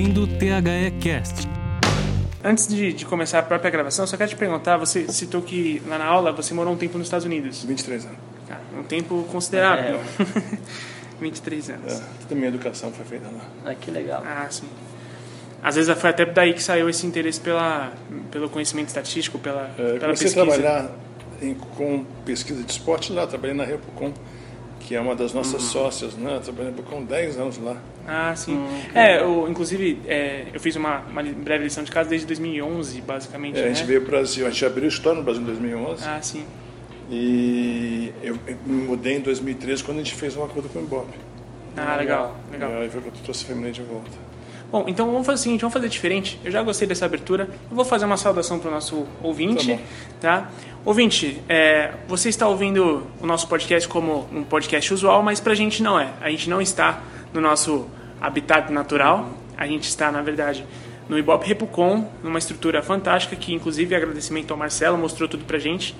ouvindo o THE Cast. Antes de, de, começar a própria gravação, só quero te perguntar, você citou que lá na aula você morou um tempo nos Estados Unidos. 23 anos. Ah, um tempo considerável. É. 23 anos. É, toda a minha educação foi feita lá. Ah, que legal. Ah, sim. Às vezes foi até daí que saiu esse interesse pela, pelo conhecimento estatístico, pela, é, pela comecei pesquisa. a trabalhar em, com pesquisa de esporte lá, trabalhei na Repucom, que é uma das nossas uhum. sócias, né? Trabalhei com 10 anos lá. Ah, sim. Uhum. É, eu, inclusive, é, eu fiz uma, uma, breve lição de casa desde 2011, basicamente. É, né? A gente veio para o Brasil, a gente abriu história no Brasil em 2011. Ah, sim. E eu, eu me mudei em 2013 quando a gente fez um acordo com o Ibope. Ah, legal, legal. E aí foi quando eu trouxe a Feminine de volta. Bom, então vamos fazer o seguinte, vamos fazer diferente. Eu já gostei dessa abertura. Eu vou fazer uma saudação para o nosso ouvinte, tá? tá? Ouvinte, é, você está ouvindo o nosso podcast como um podcast usual, mas para a gente não é. A gente não está no nosso habitat natural. A gente está, na verdade, no Ibope Repucom, numa estrutura fantástica que, inclusive, agradecimento ao Marcelo mostrou tudo para gente.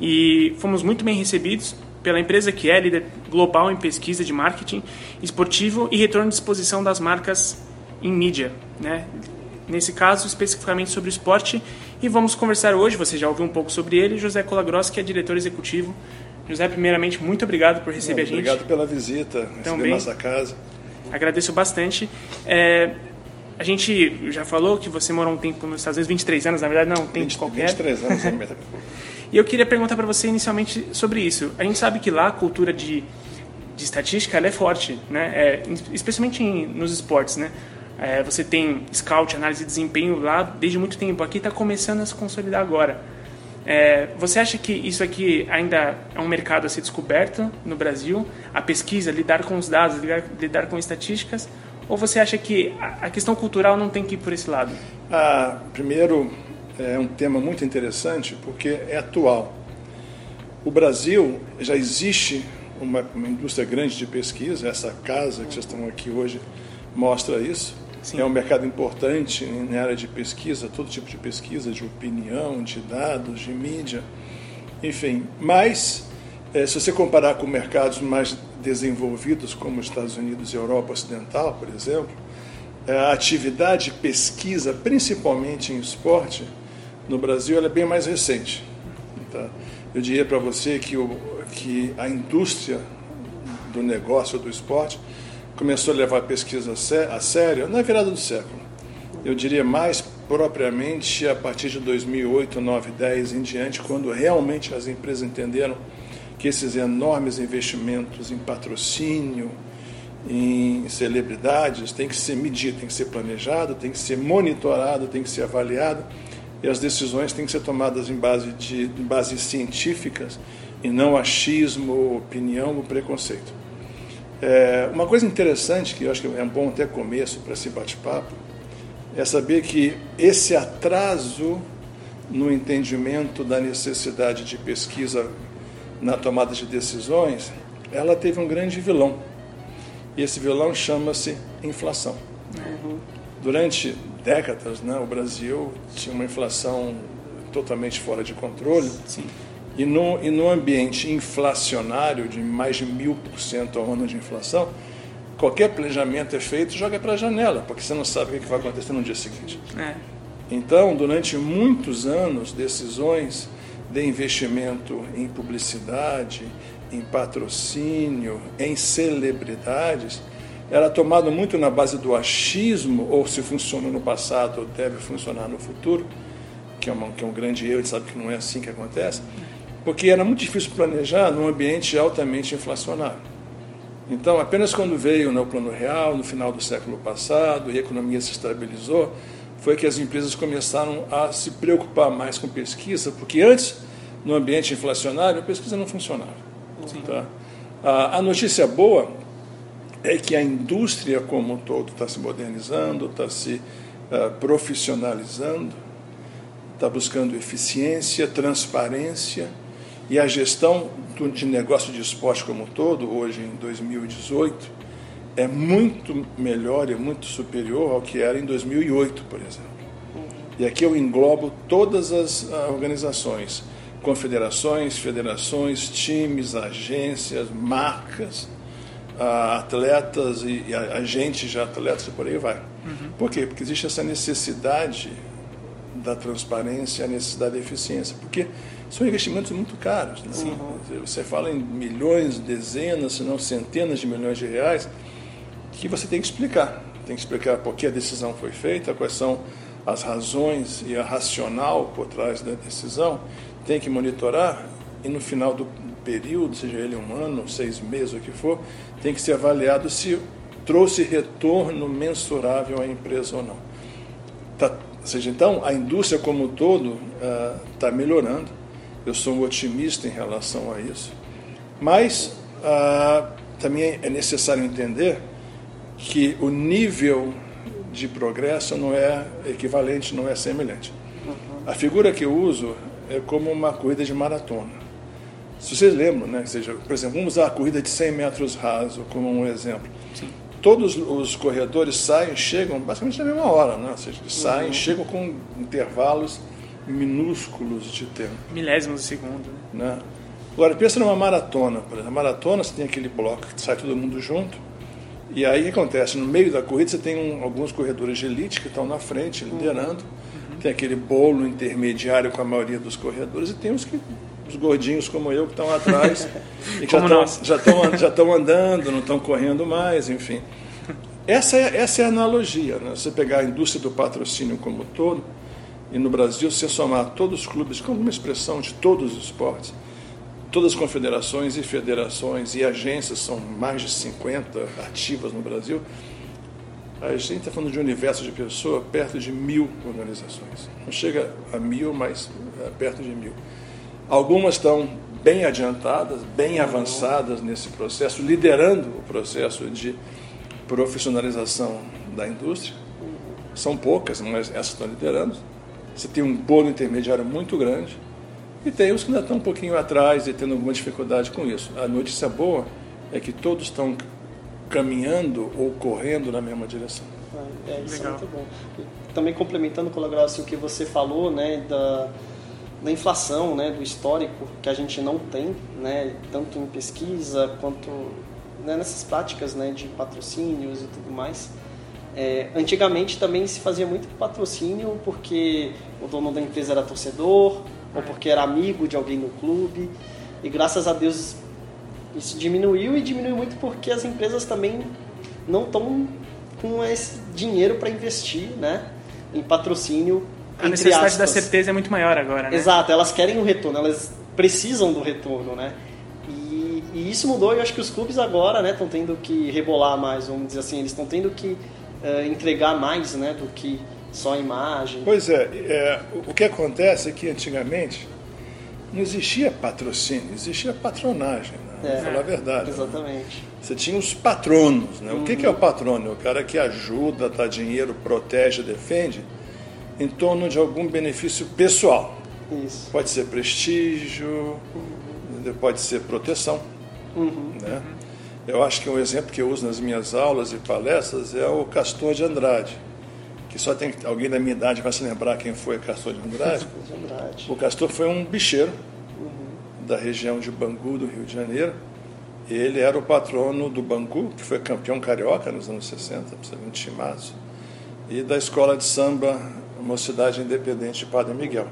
E fomos muito bem recebidos pela empresa que é líder global em pesquisa de marketing esportivo e retorno de exposição das marcas em mídia, né? Nesse caso, especificamente sobre o esporte. E vamos conversar hoje, você já ouviu um pouco sobre ele, José Colagross, que é diretor executivo. José, primeiramente, muito obrigado por receber Não, a gente. Obrigado pela visita, receber nossa casa. Agradeço bastante. É, a gente já falou que você morou um tempo nos Estados Unidos, 23 anos, na verdade, não, um tempo 20, qualquer. 23 anos, é E eu queria perguntar para você inicialmente sobre isso. A gente sabe que lá a cultura de, de estatística é forte, né? É, especialmente em, nos esportes, né? É, você tem scout, análise de desempenho lá desde muito tempo. Aqui está começando a se consolidar agora. É, você acha que isso aqui ainda é um mercado a ser descoberto no Brasil? A pesquisa, lidar com os dados, lidar, lidar com estatísticas? Ou você acha que a questão cultural não tem que ir por esse lado? Ah, primeiro, é um tema muito interessante porque é atual. O Brasil já existe uma, uma indústria grande de pesquisa, essa casa que vocês estão aqui hoje mostra isso. Sim. É um mercado importante na área de pesquisa, todo tipo de pesquisa, de opinião, de dados, de mídia, enfim. Mas, é, se você comparar com mercados mais desenvolvidos, como os Estados Unidos e Europa Ocidental, por exemplo, é, a atividade de pesquisa, principalmente em esporte, no Brasil, é bem mais recente. Tá? Eu diria para você que, o, que a indústria do negócio do esporte começou a levar a pesquisa a sério na virada do século. Eu diria mais propriamente a partir de 2008, 9, 10 em diante, quando realmente as empresas entenderam que esses enormes investimentos em patrocínio, em celebridades, tem que ser medido, tem que ser planejado, tem que ser monitorado, tem que ser avaliado e as decisões têm que ser tomadas em base de em bases científicas e não achismo, opinião ou preconceito. É, uma coisa interessante, que eu acho que é um bom até começo para esse bate-papo, é saber que esse atraso no entendimento da necessidade de pesquisa na tomada de decisões, ela teve um grande vilão. E esse vilão chama-se inflação. Uhum. Durante décadas, né, o Brasil tinha uma inflação totalmente fora de controle. Sim. E no, e no ambiente inflacionário de mais de mil por cento ao ano de inflação, qualquer planejamento é feito, joga para a janela, porque você não sabe o que vai acontecer no dia seguinte. É. Então, durante muitos anos, decisões de investimento em publicidade, em patrocínio, em celebridades, era tomado muito na base do achismo, ou se funcionou no passado, deve funcionar no futuro, que é, uma, que é um grande erro, a gente sabe que não é assim que acontece porque era muito difícil planejar num ambiente altamente inflacionário. Então, apenas quando veio no plano real, no final do século passado, e a economia se estabilizou, foi que as empresas começaram a se preocupar mais com pesquisa, porque antes, no ambiente inflacionário, a pesquisa não funcionava. Tá? A, a notícia boa é que a indústria como um todo está se modernizando, está se uh, profissionalizando, está buscando eficiência, transparência, e a gestão de negócio de esporte como um todo, hoje em 2018, é muito melhor e muito superior ao que era em 2008, por exemplo. E aqui eu englobo todas as ah, organizações, confederações, federações, times, agências, marcas, a atletas e, e agentes de atletas e por aí vai. Uhum. Por quê? Porque existe essa necessidade da transparência, a necessidade da eficiência, porque são investimentos muito caros. Né? Uhum. Você fala em milhões, dezenas, se não centenas de milhões de reais, que você tem que explicar. Tem que explicar por que a decisão foi feita, quais são as razões e a racional por trás da decisão. Tem que monitorar e no final do período, seja ele um ano, seis meses, o que for, tem que ser avaliado se trouxe retorno mensurável à empresa ou não. Tá, ou seja, então, a indústria como um todo está uh, melhorando. Eu sou um otimista em relação a isso. Mas uh, também é necessário entender que o nível de progresso não é equivalente, não é semelhante. A figura que eu uso é como uma corrida de maratona. Se vocês lembram, né, seja, por exemplo, vamos usar a corrida de 100 metros raso como um exemplo. Todos os corredores saem, chegam basicamente na mesma hora, né? ou seja, saem, uhum. chegam com intervalos minúsculos de tempo. Milésimos de segundo. Né? né? Agora, pensa numa maratona. Por exemplo, maratona você tem aquele bloco que sai todo mundo junto, e aí o que acontece? No meio da corrida você tem um, alguns corredores de elite que estão na frente, liderando, uhum. tem aquele bolo intermediário com a maioria dos corredores, e tem os que os gordinhos como eu que estão atrás e que já estão já estão andando, não estão correndo mais, enfim. Essa é, essa é a analogia. Né? Você pegar a indústria do patrocínio como um todo, e no Brasil, se somar todos os clubes, com uma expressão de todos os esportes, todas as confederações e federações e agências, são mais de 50 ativas no Brasil, a gente está falando de um universo de pessoas perto de mil organizações. Não chega a mil, mas é, perto de mil. Algumas estão bem adiantadas, bem avançadas nesse processo, liderando o processo de profissionalização da indústria. São poucas, mas essas estão liderando. Você tem um bolo intermediário muito grande e tem os que ainda estão um pouquinho atrás e tendo alguma dificuldade com isso. A notícia boa é que todos estão caminhando ou correndo na mesma direção. É, é isso Legal. é muito bom. Também complementando, Colaboração, o que você falou, né, da da inflação, né, do histórico que a gente não tem, né, tanto em pesquisa quanto né, nessas práticas né, de patrocínios e tudo mais. É, antigamente também se fazia muito patrocínio porque o dono da empresa era torcedor ou porque era amigo de alguém no clube e graças a Deus isso diminuiu e diminuiu muito porque as empresas também não estão com esse dinheiro para investir né, em patrocínio a necessidade aspas. da certeza é muito maior agora, né? Exato, elas querem o retorno, elas precisam do retorno, né? E, e isso mudou e eu acho que os clubes agora estão né, tendo que rebolar mais, vamos dizer assim, eles estão tendo que uh, entregar mais né, do que só a imagem. Pois é, é, o que acontece é que antigamente não existia patrocínio, existia patronagem, né? É, falar a verdade. Né? Exatamente. Né? Você tinha os patronos, né? Uhum. O que, que é o patrono? O cara que ajuda, dá dinheiro, protege, defende em torno de algum benefício pessoal. Isso. Pode ser prestígio, pode ser proteção. Uhum. Né? Eu acho que um exemplo que eu uso nas minhas aulas e palestras é o Castor de Andrade. Que só tem alguém da minha idade vai se lembrar quem foi Castor de Andrade. de Andrade. O Castor foi um bicheiro uhum. da região de Bangu, do Rio de Janeiro. Ele era o patrono do Bangu, que foi campeão carioca nos anos 60, um timaço, e da escola de samba Mocidade Independente de Padre Miguel.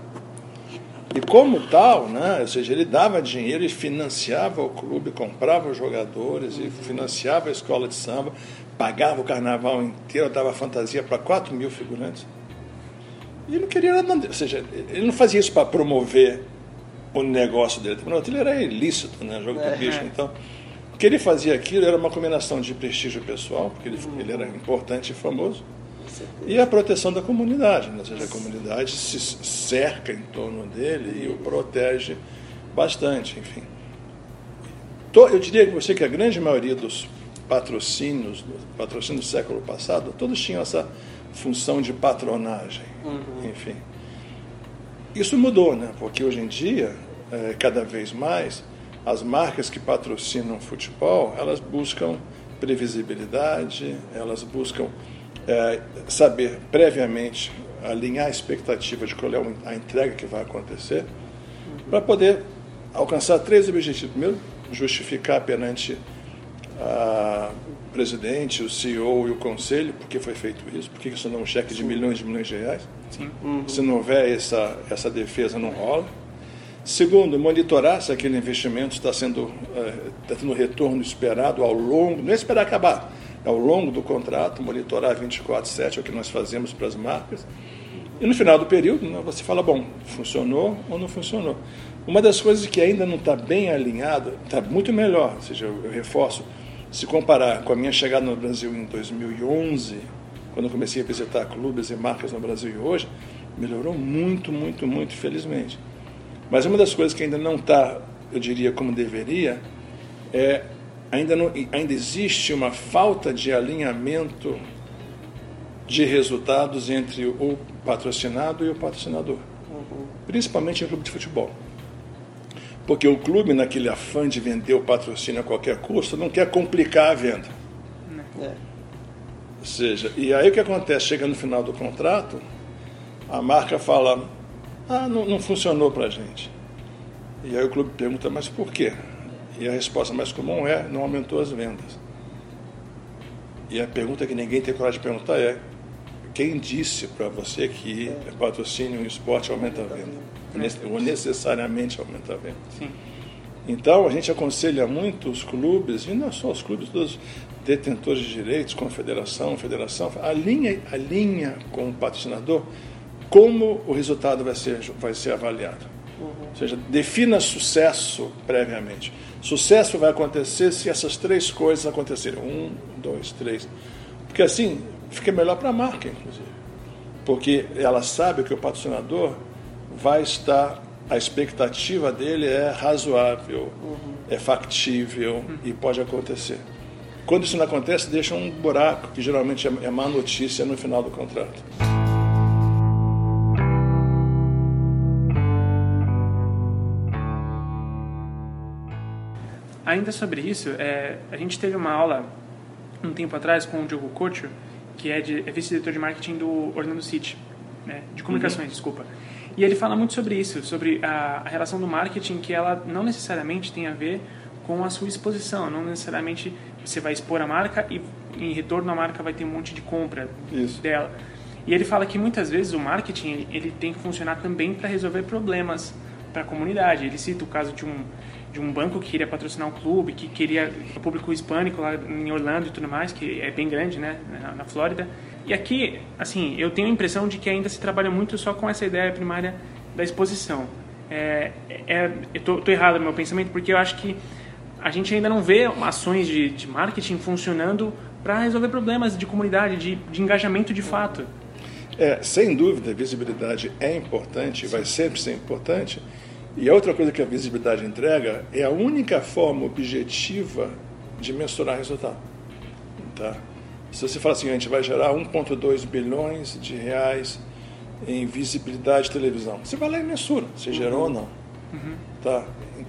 E como tal, né, ou seja, ele dava dinheiro e financiava o clube, comprava os jogadores e financiava a escola de samba, pagava o carnaval inteiro, dava fantasia para 4 mil figurantes. E ele não queria nada, ou seja, ele não fazia isso para promover o negócio dele, aquilo era ilícito, né, jogo do bicho. Então, o que ele fazia aquilo era uma combinação de prestígio pessoal, porque ele, ele era importante e famoso, e a proteção da comunidade, né? ou seja, a comunidade se cerca em torno dele e o protege bastante, enfim. Eu diria que você que a grande maioria dos patrocínios, patrocínios do século passado, todos tinham essa função de patronagem, uhum. enfim. Isso mudou, né? Porque hoje em dia, é, cada vez mais, as marcas que patrocinam futebol, elas buscam previsibilidade, elas buscam é, saber previamente alinhar a expectativa de qual é a entrega que vai acontecer, para poder alcançar três objetivos. Primeiro, justificar perante a, o presidente, o CEO e o conselho, por que foi feito isso, por que isso não é um cheque de milhões de milhões de reais. Uhum. Se não houver essa, essa defesa, não rola. Segundo, monitorar se aquele investimento está sendo é, está tendo retorno esperado ao longo, não é esperar acabar, ao longo do contrato, monitorar 24/7 é o que nós fazemos para as marcas. E no final do período, né, você fala, bom, funcionou ou não funcionou. Uma das coisas que ainda não está bem alinhada, está muito melhor, ou seja, eu, eu reforço, se comparar com a minha chegada no Brasil em 2011, quando eu comecei a visitar clubes e marcas no Brasil e hoje, melhorou muito, muito, muito, felizmente. Mas uma das coisas que ainda não está, eu diria, como deveria, é ainda, não, ainda existe uma falta de alinhamento de resultados entre o patrocinado e o patrocinador, uhum. principalmente em clube de futebol. Porque o clube, naquele afã de vender o patrocínio a qualquer custo, não quer complicar a venda. É. Ou seja, e aí o que acontece? Chega no final do contrato, a marca fala: ah, não, não funcionou para gente. E aí o clube pergunta: mas por quê? E a resposta mais comum é: não aumentou as vendas. E a pergunta que ninguém tem coragem de perguntar é: quem disse para você que patrocínio em esporte aumenta a venda? Ou necessariamente aumenta a venda? Sim. Então, a gente aconselha muito os clubes, e não só os clubes, todos detentores de direitos, confederação, federação, alinha, alinha com o patrocinador como o resultado vai ser, vai ser avaliado. Uhum. Ou seja, defina sucesso previamente. Sucesso vai acontecer se essas três coisas acontecerem. Um, dois, três. Porque assim, fica melhor para a marca, inclusive. Porque ela sabe que o patrocinador vai estar, a expectativa dele é razoável, uhum. é factível uhum. e pode acontecer. Quando isso não acontece, deixa um buraco, que geralmente é, é má notícia no final do contrato. Ainda sobre isso, é, a gente teve uma aula um tempo atrás com o Diogo Couto, que é, de, é vice-diretor de marketing do Orlando City, né, de comunicações, uhum. desculpa. E ele fala muito sobre isso, sobre a, a, relação do marketing, que ela não necessariamente tem a ver com a sua exposição, não necessariamente você vai expor a marca e em retorno a marca vai ter um monte de compra isso. dela. E ele fala que muitas vezes o marketing ele, ele tem que funcionar também para resolver problemas para a comunidade. Ele cita o caso de um de um banco que queria patrocinar um clube, que queria o público hispânico lá em Orlando e tudo mais, que é bem grande, né, na, na Flórida. E aqui, assim, eu tenho a impressão de que ainda se trabalha muito só com essa ideia primária da exposição. É, é, eu tô, tô errado no meu pensamento porque eu acho que a gente ainda não vê ações de, de marketing funcionando para resolver problemas de comunidade, de, de engajamento de fato. É, sem dúvida, visibilidade é importante, vai sempre ser importante, e a outra coisa que a visibilidade entrega é a única forma objetiva de mensurar resultado. Tá? Se você fala assim, a gente vai gerar 1,2 bilhões de reais em visibilidade de televisão, você vai lá e mensura se gerou ou não. Uhum. Tá?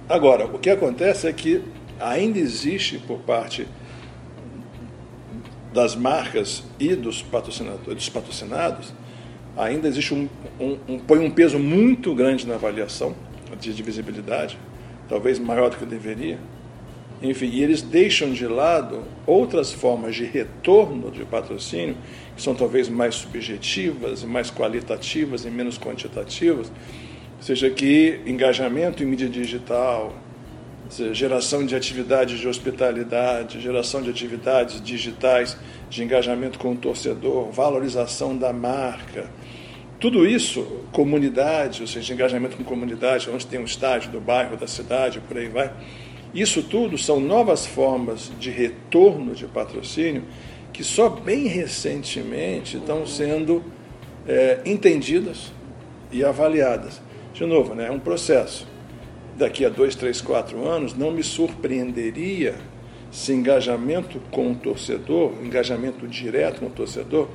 Agora, o que acontece é que ainda existe por parte das marcas e dos patrocinadores, dos patrocinados, ainda existe um, um, um, põe um peso muito grande na avaliação de visibilidade, talvez maior do que deveria. Enfim, e eles deixam de lado outras formas de retorno de patrocínio, que são talvez mais subjetivas, mais qualitativas e menos quantitativas, seja que engajamento em mídia digital, seja, geração de atividades de hospitalidade, geração de atividades digitais de engajamento com o torcedor, valorização da marca, tudo isso, comunidade, ou seja, engajamento com comunidade, onde tem um estádio do bairro, da cidade, por aí vai. Isso tudo são novas formas de retorno de patrocínio que só bem recentemente estão sendo é, entendidas e avaliadas. De novo, né, é um processo. Daqui a dois, três, quatro anos, não me surpreenderia se engajamento com o torcedor, engajamento direto com o torcedor,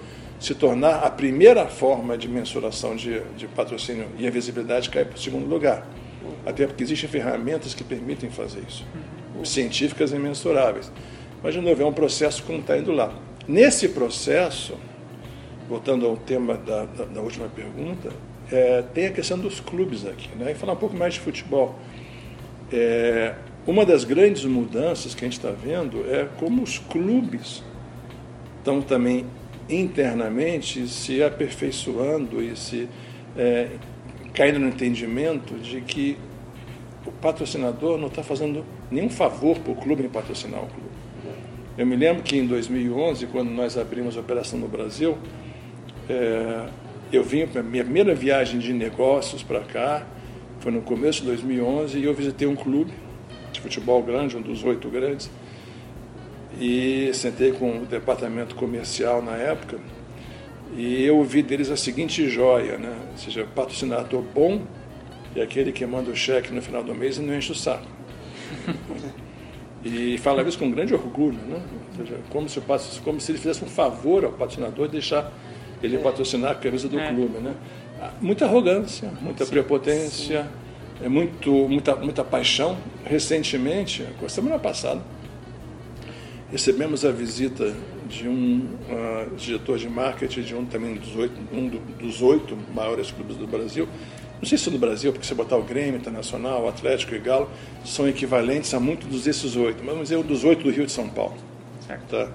se tornar a primeira forma de mensuração de, de patrocínio e a visibilidade cai para o segundo lugar. Até porque existem ferramentas que permitem fazer isso, científicas e mensuráveis. Mas, de novo, é um processo que não está indo lá. Nesse processo, voltando ao tema da, da, da última pergunta, é, tem a questão dos clubes aqui. Né? E falar um pouco mais de futebol. É, uma das grandes mudanças que a gente está vendo é como os clubes estão também internamente se aperfeiçoando e se é, caindo no entendimento de que o patrocinador não está fazendo nenhum favor para o clube em patrocinar o clube. Eu me lembro que em 2011, quando nós abrimos a operação no Brasil, é, eu vim para minha primeira viagem de negócios para cá, foi no começo de 2011, e eu visitei um clube de futebol grande, um dos oito grandes, e sentei com o departamento comercial na época, e eu ouvi deles a seguinte joia, né? ou seja, patrocinador bom é aquele que manda o cheque no final do mês e não enche o saco. e falava isso com grande orgulho, né? ou seja, como se, como se ele fizesse um favor ao patrocinador de deixar ele patrocinar a camisa do é. clube. Né? Muita arrogância, muita sim, prepotência, sim é muito, muita, muita paixão. Recentemente, semana passada, recebemos a visita de um uh, diretor de marketing de um também dos oito, um dos oito maiores clubes do Brasil. Não sei se do Brasil, porque se botar o Grêmio Internacional, o Atlético e Galo, são equivalentes a muitos desses oito, mas vamos dizer um dos oito do Rio de São Paulo. Certo. Tá?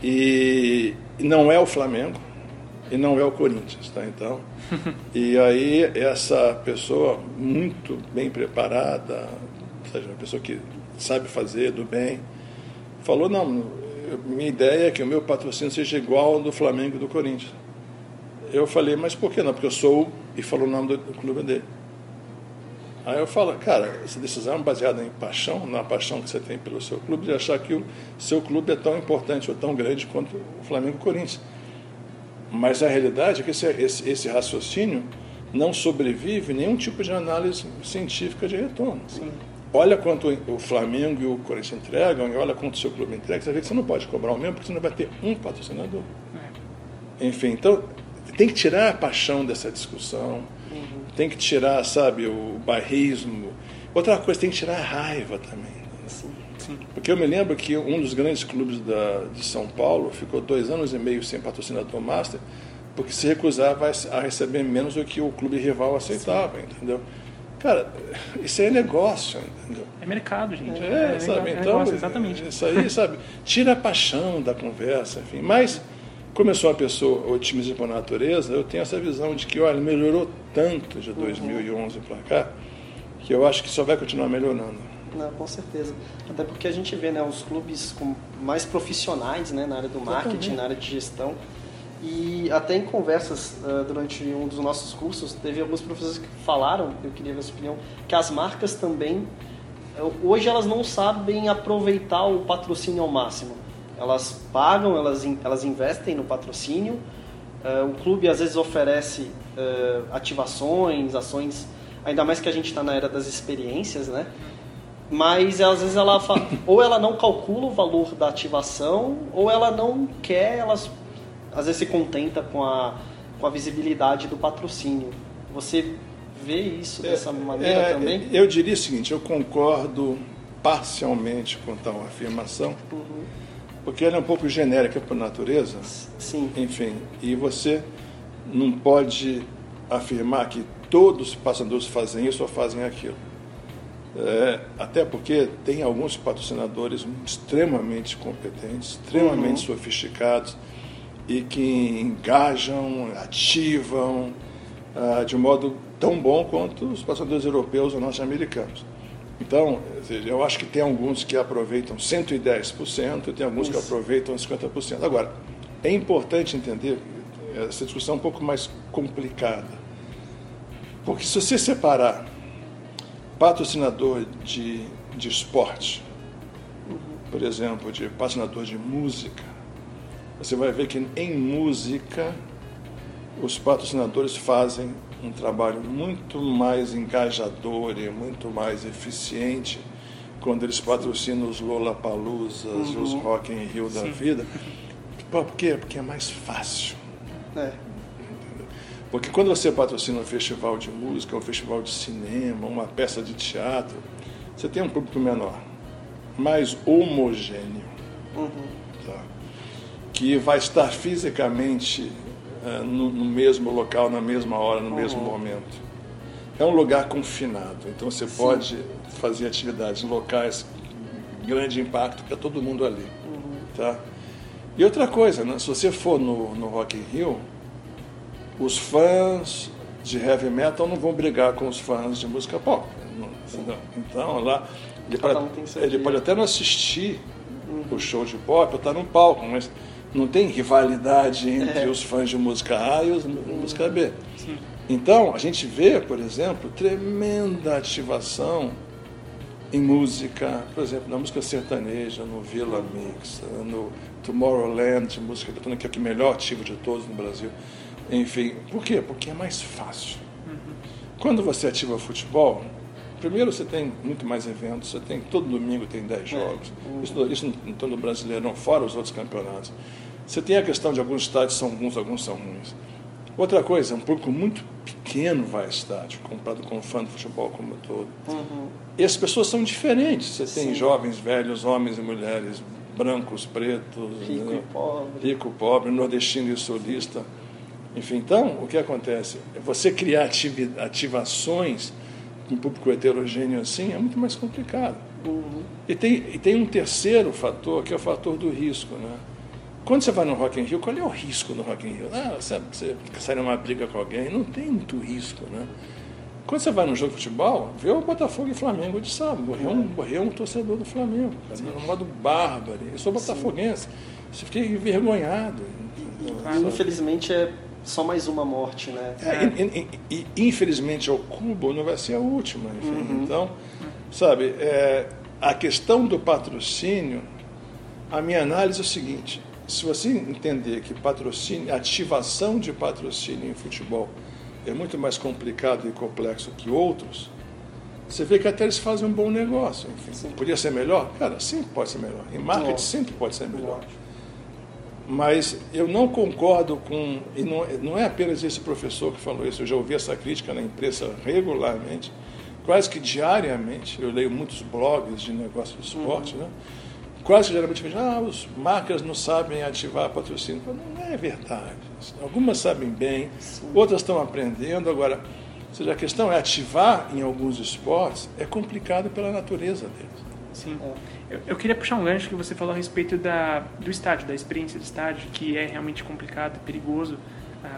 E, e não é o Flamengo, e não é o Corinthians, tá? Então, e aí essa pessoa muito bem preparada, ou seja, uma pessoa que sabe fazer do bem, falou não, minha ideia é que o meu patrocínio seja igual ao do Flamengo e do Corinthians. Eu falei, mas por que não? Porque eu sou e falou o nome do, do clube dele. Aí eu falo, cara, essa decisão é baseada em paixão, na paixão que você tem pelo seu clube, de achar que o seu clube é tão importante ou tão grande quanto o Flamengo e o Corinthians. Mas a realidade é que esse, esse, esse raciocínio não sobrevive nenhum tipo de análise científica de retorno. Sim. Olha quanto o Flamengo e o Corinthians entregam e olha quanto o seu clube entrega, você vê que você não pode cobrar o mesmo porque você não vai ter um patrocinador. É. Enfim, então tem que tirar a paixão dessa discussão, uhum. tem que tirar, sabe, o barrismo. Outra coisa, tem que tirar a raiva também. Sim. Porque eu me lembro que um dos grandes clubes da, de São Paulo ficou dois anos e meio sem patrocinador master, porque se recusava a receber menos do que o clube rival aceitava, Sim. entendeu? Cara, isso aí é negócio, entendeu? É mercado, gente. É, é sabe? É então, negócio, exatamente. Isso aí, sabe? Tira a paixão da conversa, enfim. Mas, como eu sou uma pessoa otimista por natureza, eu tenho essa visão de que, olha, melhorou tanto de 2011 uhum. para cá, que eu acho que só vai continuar melhorando. Não, com certeza. Até porque a gente vê né, os clubes com mais profissionais né, na área do marketing, na área de gestão. E até em conversas uh, durante um dos nossos cursos, teve alguns professores que falaram, eu queria ver a sua opinião, que as marcas também, hoje elas não sabem aproveitar o patrocínio ao máximo. Elas pagam, elas, elas investem no patrocínio, uh, o clube às vezes oferece uh, ativações, ações, ainda mais que a gente está na era das experiências, né? mas às vezes ela ou ela não calcula o valor da ativação ou ela não quer, ela às vezes se contenta com a, com a visibilidade do patrocínio. Você vê isso dessa é, maneira é, também? Eu diria o seguinte, eu concordo parcialmente com tal afirmação, uhum. porque ela é um pouco genérica por natureza. Sim. Enfim, e você não pode afirmar que todos os passadores fazem isso ou fazem aquilo. É, até porque tem alguns patrocinadores extremamente competentes, extremamente uhum. sofisticados e que engajam, ativam uh, de modo tão bom quanto os patrocinadores europeus ou norte-americanos. Então, eu acho que tem alguns que aproveitam 110% e tem alguns Isso. que aproveitam 50%. Agora, é importante entender essa discussão é um pouco mais complicada. Porque se você separar patrocinador de, de esporte, por exemplo, de patrocinador de música, você vai ver que em música os patrocinadores fazem um trabalho muito mais engajador e muito mais eficiente quando eles patrocinam os Lollapaloozas, uhum. os Rock in Rio da Sim. vida. Por quê? Porque é mais fácil. É. Porque quando você patrocina um festival de música, um festival de cinema, uma peça de teatro, você tem um público menor, mais homogêneo, uhum. Que vai estar fisicamente uh, no, no, mesmo local, na mesma hora, no uhum. mesmo momento. é um lugar confinado, então você Sim. pode fazer atividades em locais de grande impacto para todo mundo ali. Uhum. Tá? E outra coisa, né? se você for no, no Rock in Rio, os fãs de heavy metal não vão brigar com os fãs de música pop. Então lá ele, pode, ele pode até não assistir uhum. o show de pop estar tá no palco, mas não tem rivalidade entre é. os fãs de música A e os de música B. Sim. Então, a gente vê, por exemplo, tremenda ativação em música, por exemplo, na música sertaneja, no Vila Mix, no Tomorrowland, música eletrônica, que é o melhor ativo de todos no Brasil. Enfim, por quê? Porque é mais fácil. Uhum. Quando você ativa futebol, primeiro você tem muito mais eventos, você tem todo domingo tem 10 é. jogos. Uhum. Isso, isso no brasileiro, não, fora os outros campeonatos. Você tem a questão de alguns estádios são bons, alguns são ruins. Outra coisa, um público muito pequeno vai ao estádio, comparado com o fã do futebol como todo. Uhum. E as pessoas são diferentes. Você tem Sim. jovens, velhos, homens e mulheres, brancos, pretos, rico né? e pobre, rico, pobre, nordestino e sulista. Enfim, então, o que acontece? Você criar ativações com um público heterogêneo assim é muito mais complicado. Uhum. E, tem, e tem um terceiro fator, que é o fator do risco. Né? Quando você vai no Rock in Rio, qual é o risco no Rock in Rio? Ah, você, você sai numa briga com alguém, não tem muito risco, né? Quando você vai no jogo de futebol, vê o Botafogo e Flamengo de sábado. Morreu um, morreu um torcedor do Flamengo, cara, um modo bárbaro. Eu sou botafoguense. Você fica envergonhado. Ah, infelizmente é só mais uma morte, né? É, e, e, infelizmente o Cubo não vai ser a última. Uhum. Então, sabe, é, a questão do patrocínio, a minha análise é o seguinte: se você entender que patrocínio, ativação de patrocínio em futebol é muito mais complicado e complexo que outros, você vê que até eles fazem um bom negócio. Enfim, podia ser melhor? Cara, sim, pode ser melhor. Em marketing sempre pode ser melhor. Mas eu não concordo com. E não, não é apenas esse professor que falou isso, eu já ouvi essa crítica na imprensa regularmente, quase que diariamente. Eu leio muitos blogs de negócio de esporte, uhum. né? Quase geralmente dizem, ah, as marcas não sabem ativar patrocínio. Não é verdade. Algumas sabem bem, Sim. outras estão aprendendo. Agora, ou seja, a questão é ativar em alguns esportes é complicado pela natureza deles. Sim. Eu, eu, queria puxar um gancho que você falou a respeito da, do estádio, da experiência do estádio, que é realmente complicado, perigoso. Uh,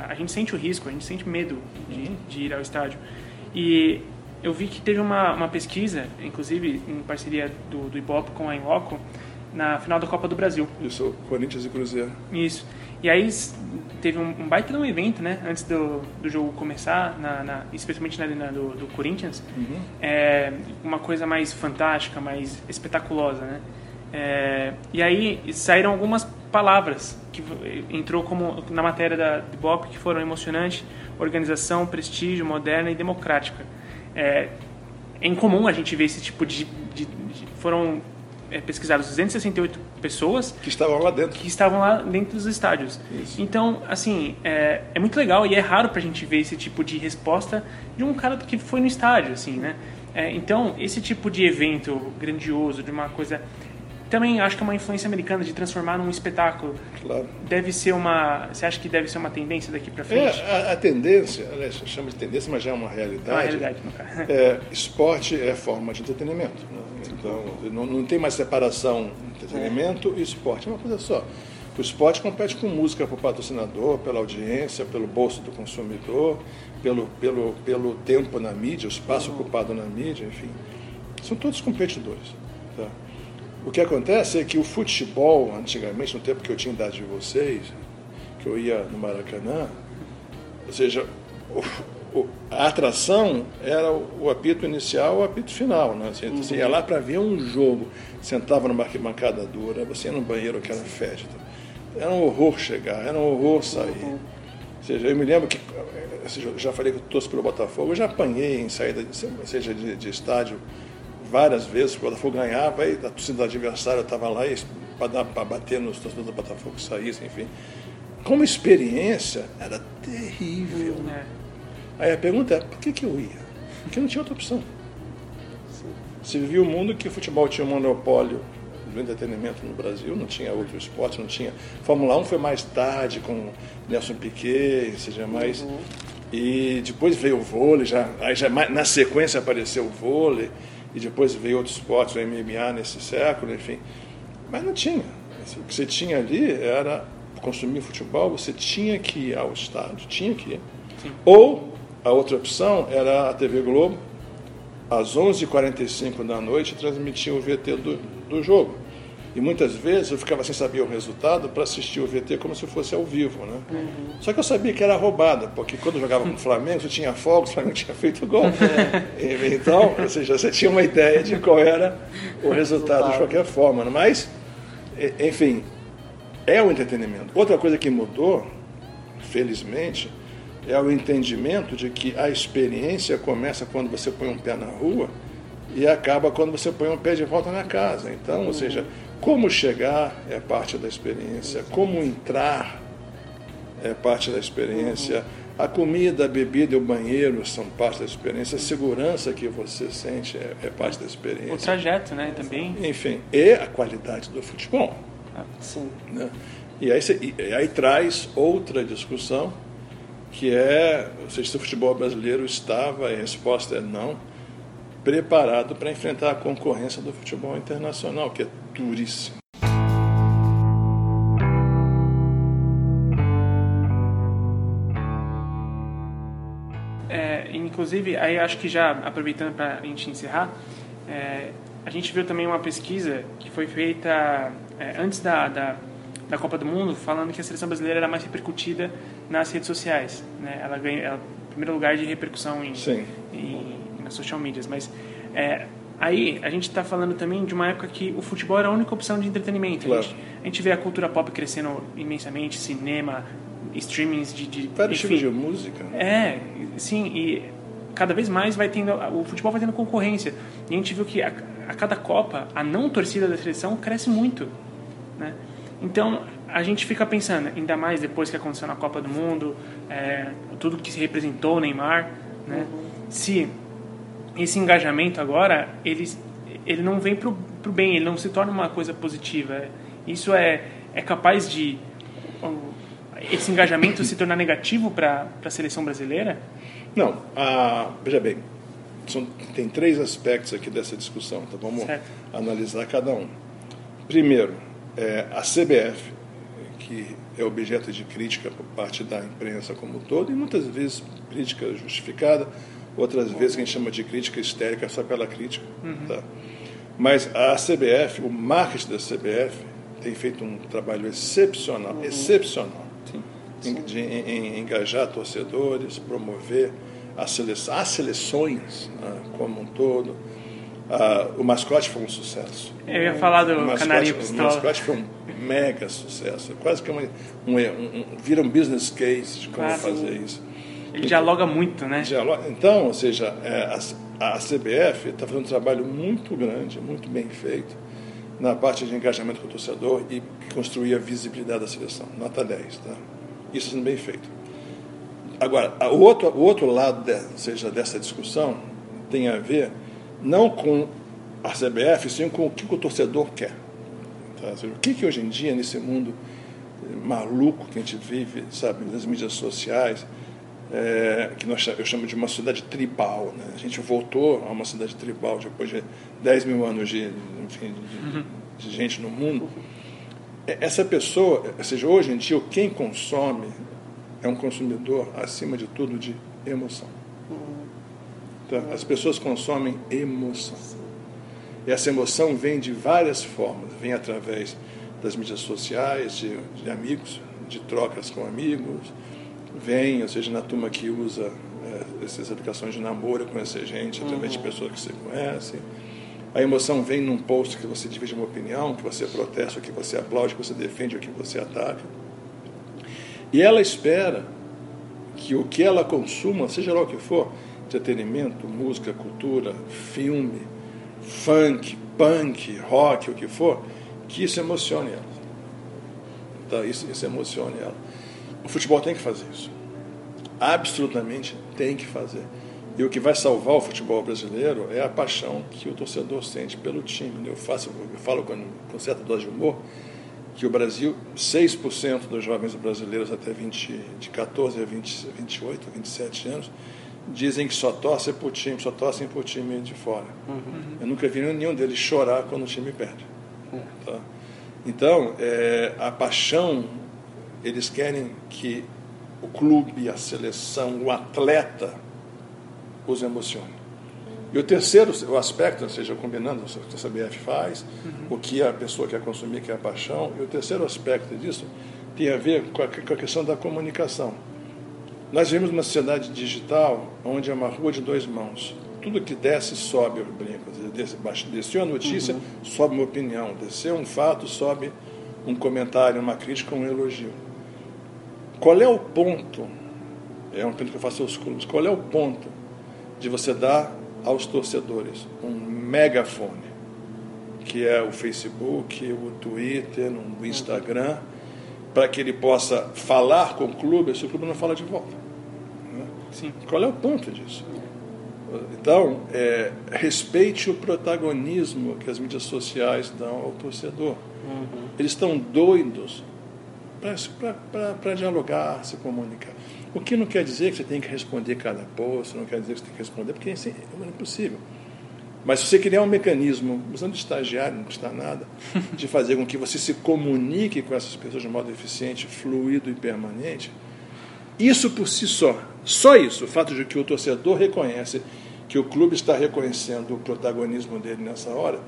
a gente sente o risco, a gente sente medo de, de ir ao estádio. E eu vi que teve uma, uma pesquisa, inclusive em parceria do, do Ibope com a Inloco, na final da Copa do Brasil. Isso, Corinthians e Cruzeiro. Isso. E aí teve um, um baita de um evento, né? Antes do, do jogo começar, na, na especialmente na arena do, do Corinthians. Uhum. É, uma coisa mais fantástica, mais espetaculosa, né? É, e aí saíram algumas palavras que entrou como na matéria da Bop que foram emocionante, organização, prestígio, moderna e democrática. É, é incomum a gente ver esse tipo de, de, de foram pesquisados 268 pessoas que estavam lá dentro que estavam lá dentro dos estádios Isso. então assim é, é muito legal e é raro para a gente ver esse tipo de resposta de um cara que foi no estádio assim né é, então esse tipo de evento grandioso de uma coisa também acho que é uma influência americana de transformar num espetáculo. Claro. Deve ser uma. Você acha que deve ser uma tendência daqui para frente? É, a, a, tendência, aliás, chama de tendência, mas já é uma realidade. É uma realidade, no caso. É, esporte é forma de entretenimento. Né? Então, não, não tem mais separação entretenimento e esporte. É uma coisa só. O esporte compete com música para o patrocinador, pela audiência, pelo bolso do consumidor, pelo, pelo, pelo tempo na mídia, o espaço uhum. ocupado na mídia, enfim. São todos competidores. Tá? O que acontece é que o futebol, antigamente, no tempo que eu tinha idade de vocês, que eu ia no Maracanã, ou seja, a atração era o, apito inicial o apito final. Né? Você, uhum. você ia lá para ver um jogo, sentava numa arquibancada dura, você ia no banheiro que era fétida. Era um horror chegar, era um horror sair. Uhum. Ou seja, eu me lembro que, já falei que eu torço pelo Botafogo, eu já apanhei em saída, de, seja de, de estádio, várias vezes, o Botafogo ganhava, e a torcida do adversário estava lá para bater nos torcedores do Botafogo que saíssem, enfim. Como experiência, era terrível. É. Aí a pergunta é, por que, que eu ia? Porque não tinha outra opção. Se vivia um mundo que o futebol tinha um monopólio do entretenimento no Brasil, não tinha outro esporte, não tinha. Fórmula 1 foi mais tarde com Nelson Piquet, seja mais. Uhum. E depois veio o vôlei, já, aí já na sequência apareceu o vôlei, e depois veio outros esportes, o MMA nesse século, enfim. Mas não tinha. O que você tinha ali era consumir futebol, você tinha que ir ao estádio, tinha que ir. Sim. Ou a outra opção era a TV Globo, às 11h45 da noite, transmitia o VT do, do jogo. E muitas vezes eu ficava sem saber o resultado para assistir o VT como se fosse ao vivo, né? Uhum. Só que eu sabia que era roubada, porque quando eu jogava com o Flamengo, você tinha folga, o Flamengo tinha feito gol. É. Então, ou seja, você tinha uma ideia de qual era o resultado de qualquer forma. Né? Mas, enfim, é o entretenimento. Outra coisa que mudou, felizmente, é o entendimento de que a experiência começa quando você põe um pé na rua e acaba quando você põe um pé de volta na casa. Então, ou seja, como chegar é parte da experiência, como entrar é parte da experiência, a comida, a bebida e o banheiro são parte da experiência, a segurança que você sente é, é parte da experiência. O trajeto, né, também. Enfim, e a qualidade do futebol. Ah, sim. Né? E, aí, e aí traz outra discussão, que é, ou seja, se o futebol brasileiro estava, a resposta é não, preparado para enfrentar a concorrência do futebol internacional, que é duríssimo. É, inclusive, aí acho que já aproveitando para a gente encerrar, é, a gente viu também uma pesquisa que foi feita é, antes da, da, da, Copa do Mundo, falando que a seleção brasileira era mais repercutida nas redes sociais. Né? Ela ganha ela, primeiro lugar de repercussão em, em, nas social medias. Mas é, aí a gente está falando também de uma época que o futebol era a única opção de entretenimento. Claro. A, gente, a, gente, vê a cultura pop crescendo imensamente, cinema, streamings de... de Vários tipos de música. Né? É, sim, e cada vez mais vai tendo o futebol vai tendo concorrência e a gente viu que a, a cada Copa a não torcida da seleção cresce muito então a gente fica pensando ainda mais depois que aconteceu na Copa do Mundo é, tudo que se representou o Neymar né uhum. se esse engajamento agora ele ele não vem pro, pro bem ele não se torna uma coisa positiva isso é é capaz de esse engajamento se tornar negativo para a seleção brasileira não, a, veja bem, são, tem três aspectos aqui dessa discussão, então vamos certo. analisar cada um. Primeiro, é, a CBF, que é objeto de crítica por parte da imprensa como um todo, e muitas vezes crítica justificada, outras vezes que a gente chama de crítica histérica só pela crítica. Uhum. Tá? Mas a CBF, o marketing da CBF, tem feito um trabalho excepcional, uhum. excepcional, Sim. Sim. De, em, em engajar torcedores, promover as, sele as seleções né, como um todo. Ah, o mascote foi um sucesso. Eu ia falar do o Canarinho Pistola. O mascote foi um mega sucesso. Quase que um, um, um, vira um business case de como fazer isso. Ele então, dialoga muito, né? Dialoga, então, ou seja, é, a, a CBF está fazendo um trabalho muito grande, muito bem feito, na parte de engajamento com o torcedor e construir a visibilidade da seleção. Nota 10, tá? Isso sendo bem feito. Agora, o outro, o outro lado, de, seja, dessa discussão tem a ver não com a CBF, sim com o que o torcedor quer. Tá? Seja, o que, que hoje em dia, nesse mundo maluco que a gente vive, sabe, nas mídias sociais, é, que nós, eu chamo de uma cidade tribal. Né? A gente voltou a uma cidade tribal depois de 10 mil anos de, enfim, de, uhum. de gente no mundo. Essa pessoa, ou seja, hoje em dia, quem consome é um consumidor, acima de tudo, de emoção. Então, as pessoas consomem emoção. E essa emoção vem de várias formas. Vem através das mídias sociais, de, de amigos, de trocas com amigos. Vem, ou seja, na turma que usa é, essas aplicações de namoro, conhecer gente através uhum. de pessoas que você conhece. A emoção vem num post que você divide uma opinião, que você protesta, que você aplaude, que você defende, que você ataca. E ela espera que o que ela consuma, seja lá o que for, entretenimento, música, cultura, filme, funk, punk, rock, o que for, que isso emocione ela. Tá? Isso, isso emocione ela. O futebol tem que fazer isso. Absolutamente tem que fazer. E o que vai salvar o futebol brasileiro é a paixão que o torcedor sente pelo time. Eu, faço, eu falo com, com certa dose de humor que o Brasil, 6% dos jovens brasileiros até 20, de 14 a 20, 28, 27 anos, dizem que só torcem por time, só torcem por time de fora. Uhum. Eu nunca vi nenhum deles chorar quando o time perde. Uhum. Tá? Então, é, a paixão, eles querem que o clube, a seleção, o atleta os emocione. E o terceiro o aspecto, ou seja, combinando o que a CBF faz, uhum. o que a pessoa quer consumir, que é a paixão, e o terceiro aspecto disso tem a ver com a, com a questão da comunicação. Nós vivemos uma sociedade digital onde é uma rua de dois mãos. Tudo que desce, sobe, eu brinco. Desceu a notícia, uhum. sobe uma opinião. Desceu um fato, sobe um comentário, uma crítica, um elogio. Qual é o ponto? É um ponto que eu faço aos clubes. Qual é o ponto de você dar aos torcedores um megafone, que é o Facebook, o Twitter, o Instagram, para que ele possa falar com o clube se o clube não fala de volta. Sim. Qual é o ponto disso? Então, é, respeite o protagonismo que as mídias sociais dão ao torcedor. Uhum. Eles estão doidos para dialogar, se comunicar. O que não quer dizer que você tem que responder cada post, não quer dizer que você tem que responder, porque isso é impossível. Mas se você criar um mecanismo, usando estagiário, não custa nada, de fazer com que você se comunique com essas pessoas de modo eficiente, fluido e permanente, isso por si só, só isso, o fato de que o torcedor reconhece que o clube está reconhecendo o protagonismo dele nessa hora,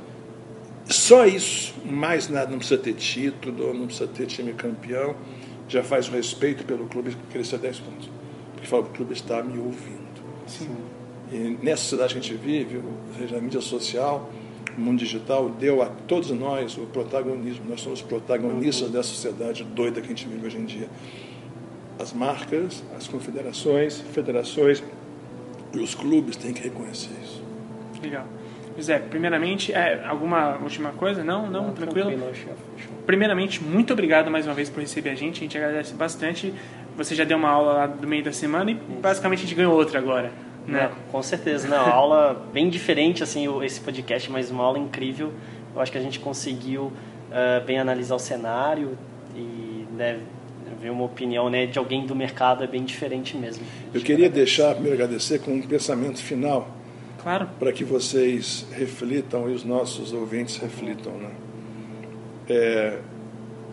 só isso, mais nada, não precisa ter título, não precisa ter time campeão, já faz o respeito pelo clube crescer 10 pontos. Porque fala, o clube está me ouvindo. Sim. E nessa sociedade que a gente vive, seja, a mídia social, o mundo digital, deu a todos nós o protagonismo. Nós somos protagonistas dessa sociedade doida que a gente vive hoje em dia. As marcas, as confederações, federações e os clubes têm que reconhecer isso. Legal. José, primeiramente, é, alguma última coisa? Não? Não? não tranquilo? tranquilo primeiramente, muito obrigado mais uma vez por receber a gente. A gente agradece bastante. Você já deu uma aula lá do meio da semana e basicamente a gente ganhou outra agora. Né? Não, com certeza, não. aula bem diferente, assim, esse podcast, mas uma aula incrível. Eu acho que a gente conseguiu uh, bem analisar o cenário e né, ver uma opinião né, de alguém do mercado é bem diferente mesmo. Eu queria deixar, primeiro agradecer com um pensamento final. Claro. Para que vocês reflitam e os nossos ouvintes reflitam, né? É,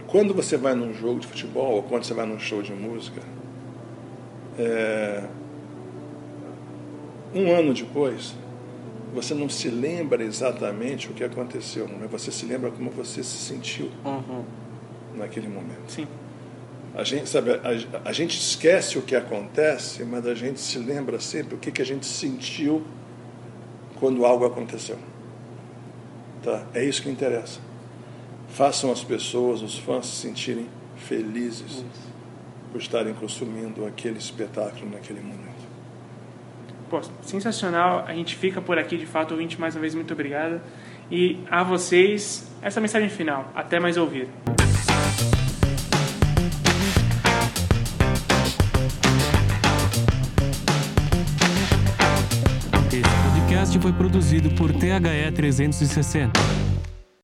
quando você vai num jogo de futebol ou quando você vai num show de música, é, um ano depois, você não se lembra exatamente o que aconteceu, mas você se lembra como você se sentiu uhum. naquele momento. Sim. A gente, sabe, a, a, gente esquece o que acontece, mas a gente se lembra sempre o que, que a gente sentiu quando algo aconteceu. Tá? É isso que interessa. Façam as pessoas, os fãs, se sentirem felizes Isso. por estarem consumindo aquele espetáculo naquele momento. Pô, sensacional. A gente fica por aqui, de fato, ouvinte, mais uma vez, muito obrigado. E a vocês, essa mensagem final. Até mais ouvir. Foi produzido por THE 360